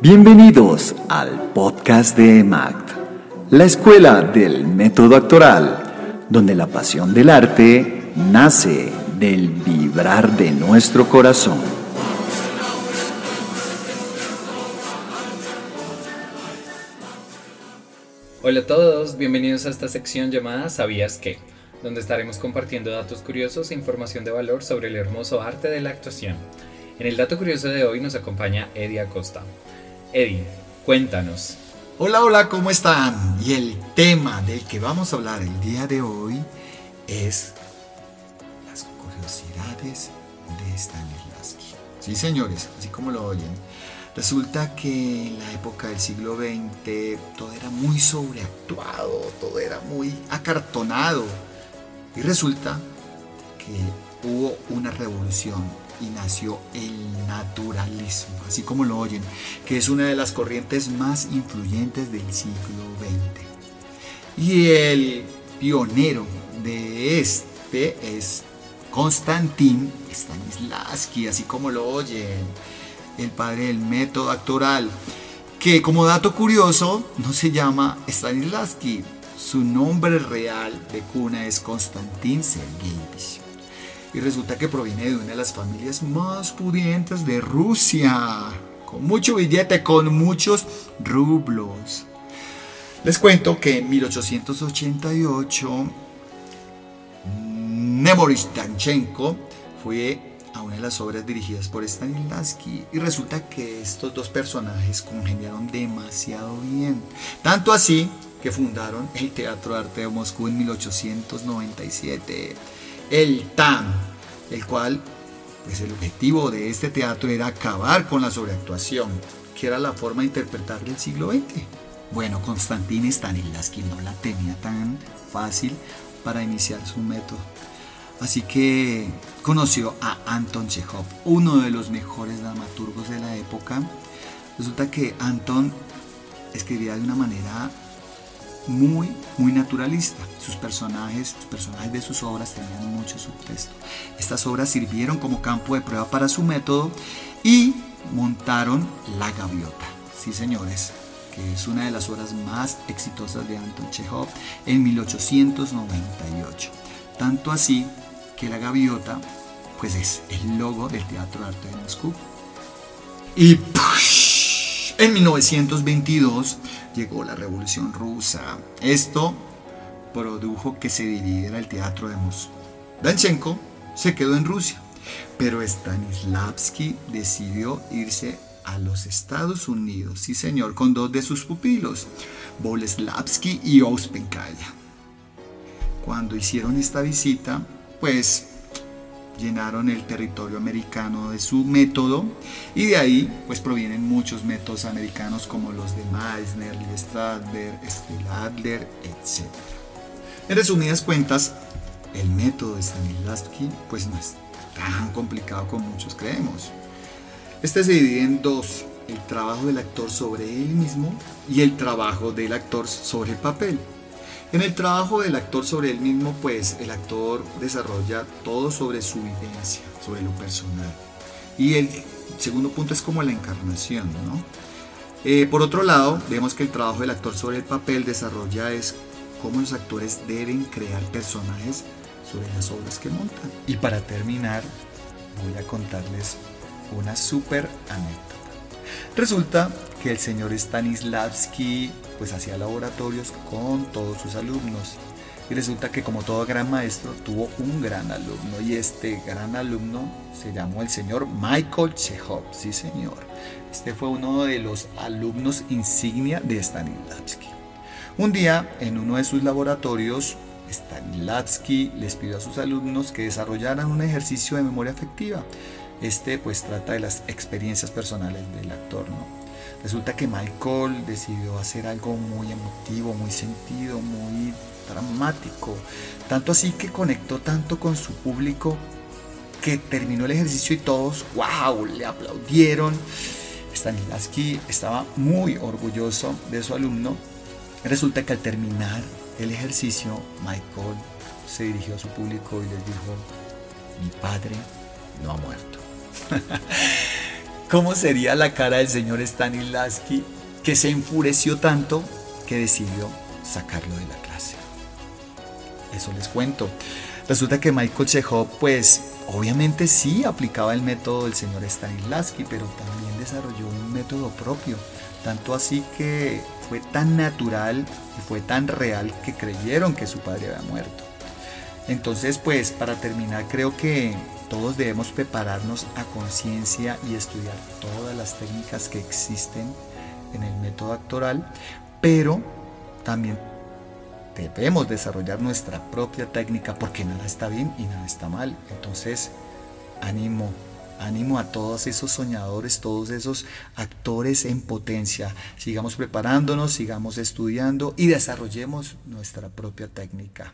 Bienvenidos al podcast de EMACT, la escuela del método actoral, donde la pasión del arte nace del vibrar de nuestro corazón. Hola a todos, bienvenidos a esta sección llamada ¿Sabías qué? donde estaremos compartiendo datos curiosos e información de valor sobre el hermoso arte de la actuación. En el dato curioso de hoy nos acompaña Eddie Acosta. Eddie, cuéntanos. Hola, hola, ¿cómo están? Y el tema del que vamos a hablar el día de hoy es las curiosidades de Stanislavski. Sí, señores, así como lo oyen. Resulta que en la época del siglo XX todo era muy sobreactuado, todo era muy acartonado. Y resulta que hubo una revolución y nació el naturalismo, así como lo oyen, que es una de las corrientes más influyentes del siglo XX. Y el pionero de este es Konstantin Stanislavski, así como lo oyen, el padre del método actoral, que como dato curioso no se llama Stanislavski, su nombre real de cuna es Konstantin Sergeyevich y resulta que proviene de una de las familias más pudientes de Rusia, con mucho billete, con muchos rublos. Les cuento que en 1888 Nemoris Danchenko fue a una de las obras dirigidas por Stanislavski. Y resulta que estos dos personajes congeniaron demasiado bien, tanto así que fundaron el Teatro de Arte de Moscú en 1897 el TAM, el cual, pues el objetivo de este teatro era acabar con la sobreactuación, que era la forma de interpretar el siglo XX. Bueno, Konstantin Stanislavski no la tenía tan fácil para iniciar su método. Así que conoció a Anton Chekhov, uno de los mejores dramaturgos de la época. Resulta que Anton escribía de una manera muy, muy naturalista. Sus personajes, los personajes de sus obras tenían mucho subtexto. Estas obras sirvieron como campo de prueba para su método y montaron La Gaviota. Sí, señores, que es una de las obras más exitosas de Anton Chekhov en 1898. Tanto así que La Gaviota pues es el logo del Teatro de Arte de Moscú. Y en 1922 llegó la Revolución Rusa. Esto produjo que se dividiera el teatro de Moscú. Danchenko se quedó en Rusia, pero Stanislavski decidió irse a los Estados Unidos, sí señor, con dos de sus pupilos, Boleslavski y Ouspenkaya. Cuando hicieron esta visita, pues llenaron el territorio americano de su método y de ahí pues provienen muchos métodos americanos como los de Meissner, Stadler, Adler, etc. En resumidas cuentas, el método de Stanislavski pues no es tan complicado como muchos creemos. Este se divide en dos, el trabajo del actor sobre él mismo y el trabajo del actor sobre el papel. En el trabajo del actor sobre él mismo, pues el actor desarrolla todo sobre su vivencia, sobre lo personal. Y el segundo punto es como la encarnación, ¿no? Eh, por otro lado, vemos que el trabajo del actor sobre el papel desarrolla es cómo los actores deben crear personajes sobre las obras que montan. Y para terminar, voy a contarles una súper anécdota. Resulta que el señor Stanislavski pues hacía laboratorios con todos sus alumnos. Y resulta que como todo gran maestro tuvo un gran alumno y este gran alumno se llamó el señor Michael Chekhov, sí señor. Este fue uno de los alumnos insignia de Stanislavski. Un día en uno de sus laboratorios Stanislavski les pidió a sus alumnos que desarrollaran un ejercicio de memoria afectiva. Este pues trata de las experiencias personales del actor, ¿no? Resulta que Michael decidió hacer algo muy emotivo, muy sentido, muy dramático. Tanto así que conectó tanto con su público que terminó el ejercicio y todos, wow, le aplaudieron. Stanislavski estaba muy orgulloso de su alumno. Resulta que al terminar el ejercicio, Michael se dirigió a su público y les dijo, mi padre no ha muerto. ¿Cómo sería la cara del señor Stanislavski que se enfureció tanto que decidió sacarlo de la clase? Eso les cuento. Resulta que Michael Chekhov, pues obviamente sí aplicaba el método del señor Stanislavski, pero también desarrolló un método propio. Tanto así que fue tan natural y fue tan real que creyeron que su padre había muerto. Entonces, pues para terminar, creo que todos debemos prepararnos a conciencia y estudiar todas las técnicas que existen en el método actoral, pero también debemos desarrollar nuestra propia técnica porque nada está bien y nada está mal. Entonces, ánimo, ánimo a todos esos soñadores, todos esos actores en potencia. Sigamos preparándonos, sigamos estudiando y desarrollemos nuestra propia técnica.